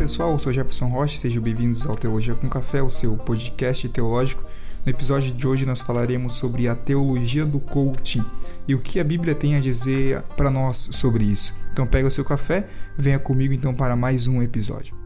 pessoal, eu sou Jefferson Rocha, sejam bem-vindos ao Teologia com Café, o seu podcast teológico. No episódio de hoje nós falaremos sobre a teologia do coaching e o que a Bíblia tem a dizer para nós sobre isso. Então pega o seu café, venha comigo então para mais um episódio.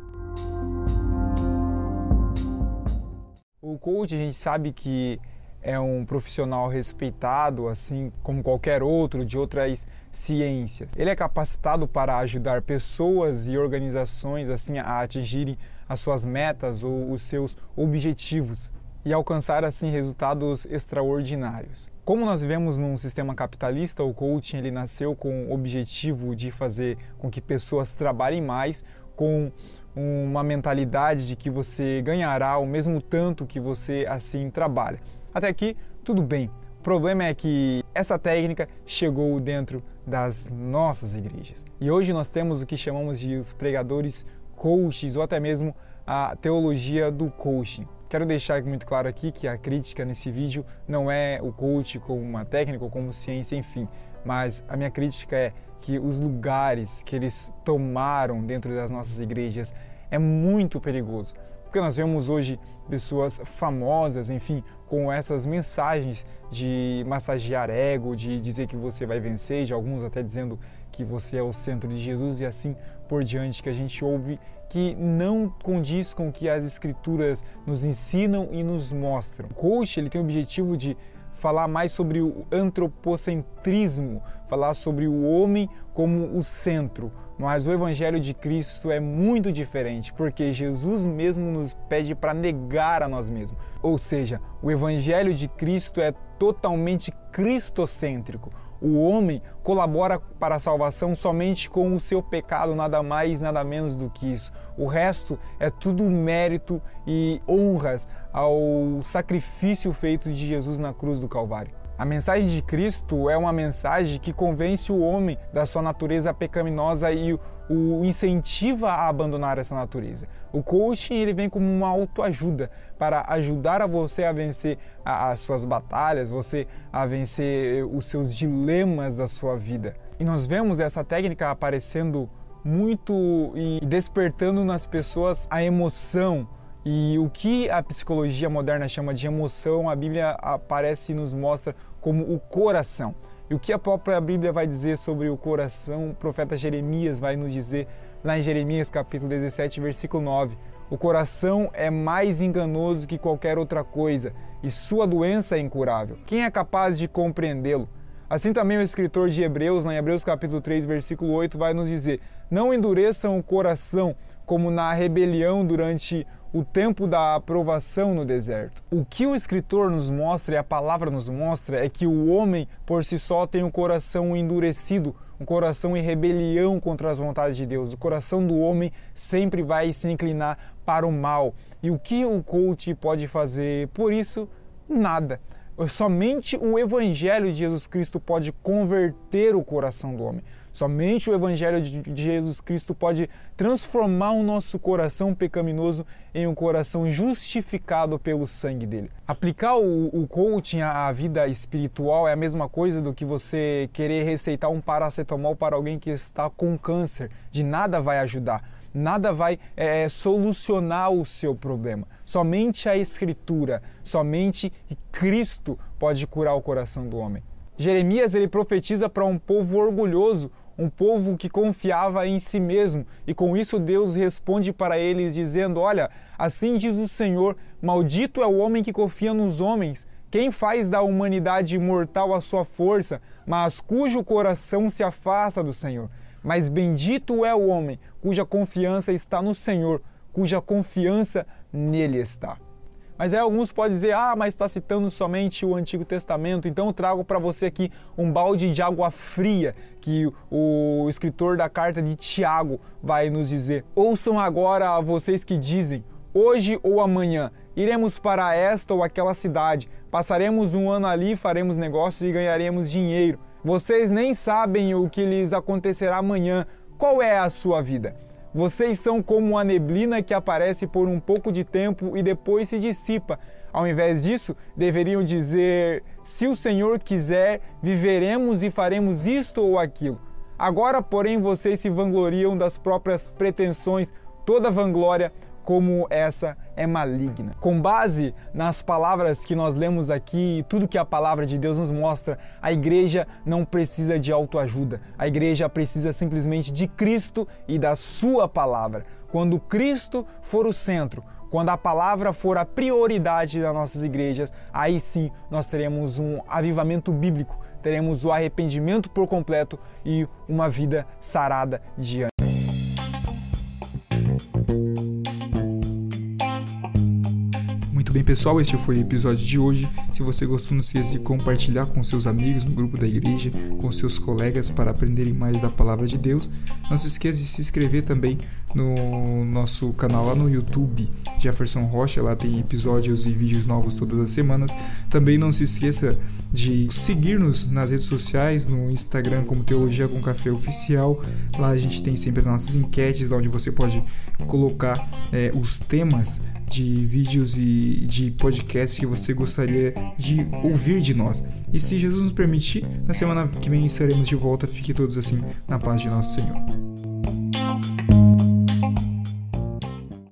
O coach a gente sabe que é um profissional respeitado, assim como qualquer outro de outras ciências. Ele é capacitado para ajudar pessoas e organizações assim a atingirem as suas metas ou os seus objetivos e alcançar assim resultados extraordinários. Como nós vivemos num sistema capitalista, o coaching ele nasceu com o objetivo de fazer com que pessoas trabalhem mais com uma mentalidade de que você ganhará o mesmo tanto que você assim trabalha. Até aqui, tudo bem. O problema é que essa técnica chegou dentro das nossas igrejas. E hoje nós temos o que chamamos de os pregadores coaches ou até mesmo a teologia do coaching. Quero deixar muito claro aqui que a crítica nesse vídeo não é o coach como uma técnica ou como ciência, enfim, mas a minha crítica é que os lugares que eles tomaram dentro das nossas igrejas é muito perigoso. Porque nós vemos hoje pessoas famosas, enfim, com essas mensagens de massagear ego, de dizer que você vai vencer, de alguns até dizendo que você é o centro de Jesus e assim por diante, que a gente ouve que não condiz com o que as escrituras nos ensinam e nos mostram. O coach ele tem o objetivo de falar mais sobre o antropocentrismo, falar sobre o homem como o centro, mas o Evangelho de Cristo é muito diferente, porque Jesus mesmo nos pede para negar a nós mesmos. Ou seja, o Evangelho de Cristo é totalmente cristocêntrico. O homem colabora para a salvação somente com o seu pecado, nada mais, nada menos do que isso. O resto é tudo mérito e honras ao sacrifício feito de Jesus na cruz do Calvário. A mensagem de Cristo é uma mensagem que convence o homem da sua natureza pecaminosa e o incentiva a abandonar essa natureza. O coaching ele vem como uma autoajuda para ajudar a você a vencer as suas batalhas, você a vencer os seus dilemas da sua vida. E nós vemos essa técnica aparecendo muito e despertando nas pessoas a emoção, e o que a psicologia moderna chama de emoção, a Bíblia aparece e nos mostra como o coração. E o que a própria Bíblia vai dizer sobre o coração, o profeta Jeremias vai nos dizer lá em Jeremias capítulo 17, versículo 9. O coração é mais enganoso que qualquer outra coisa e sua doença é incurável. Quem é capaz de compreendê-lo? Assim também o escritor de Hebreus, em Hebreus capítulo 3, versículo 8, vai nos dizer: Não endureçam o coração como na rebelião durante o tempo da aprovação no deserto. O que o escritor nos mostra e a palavra nos mostra é que o homem por si só tem um coração endurecido, um coração em rebelião contra as vontades de Deus. O coração do homem sempre vai se inclinar para o mal. E o que o coach pode fazer por isso? Nada. Somente o Evangelho de Jesus Cristo pode converter o coração do homem. Somente o Evangelho de Jesus Cristo pode transformar o nosso coração pecaminoso em um coração justificado pelo sangue dele. Aplicar o, o coaching à vida espiritual é a mesma coisa do que você querer receitar um paracetamol para alguém que está com câncer. De nada vai ajudar nada vai é, solucionar o seu problema. Somente a Escritura, somente Cristo pode curar o coração do homem. Jeremias ele profetiza para um povo orgulhoso, um povo que confiava em si mesmo, e com isso Deus responde para eles dizendo: Olha, assim diz o Senhor: Maldito é o homem que confia nos homens. Quem faz da humanidade imortal a sua força, mas cujo coração se afasta do Senhor. Mas bendito é o homem cuja confiança está no Senhor, cuja confiança nele está. Mas aí alguns podem dizer, ah, mas está citando somente o Antigo Testamento, então eu trago para você aqui um balde de água fria que o escritor da carta de Tiago vai nos dizer. Ouçam agora vocês que dizem, hoje ou amanhã iremos para esta ou aquela cidade, passaremos um ano ali, faremos negócios e ganharemos dinheiro. Vocês nem sabem o que lhes acontecerá amanhã. Qual é a sua vida? Vocês são como a neblina que aparece por um pouco de tempo e depois se dissipa. Ao invés disso, deveriam dizer: Se o Senhor quiser, viveremos e faremos isto ou aquilo. Agora, porém, vocês se vangloriam das próprias pretensões. toda vanglória como essa é maligna. Com base nas palavras que nós lemos aqui e tudo que a palavra de Deus nos mostra, a igreja não precisa de autoajuda. A igreja precisa simplesmente de Cristo e da sua palavra. Quando Cristo for o centro, quando a palavra for a prioridade das nossas igrejas, aí sim nós teremos um avivamento bíblico, teremos o arrependimento por completo e uma vida sarada diante. Bem, pessoal, esse foi o episódio de hoje. Se você gostou, não se esqueça de compartilhar com seus amigos no grupo da igreja, com seus colegas para aprenderem mais da palavra de Deus. Não se esqueça de se inscrever também no nosso canal lá no YouTube, Jefferson Rocha. Lá tem episódios e vídeos novos todas as semanas. Também não se esqueça de seguir-nos nas redes sociais, no Instagram como Teologia com Café Oficial. Lá a gente tem sempre nossas enquetes, onde você pode colocar é, os temas de vídeos e de podcasts que você gostaria de ouvir de nós. E se Jesus nos permitir, na semana que vem estaremos de volta. Fiquem todos assim na paz de nosso Senhor.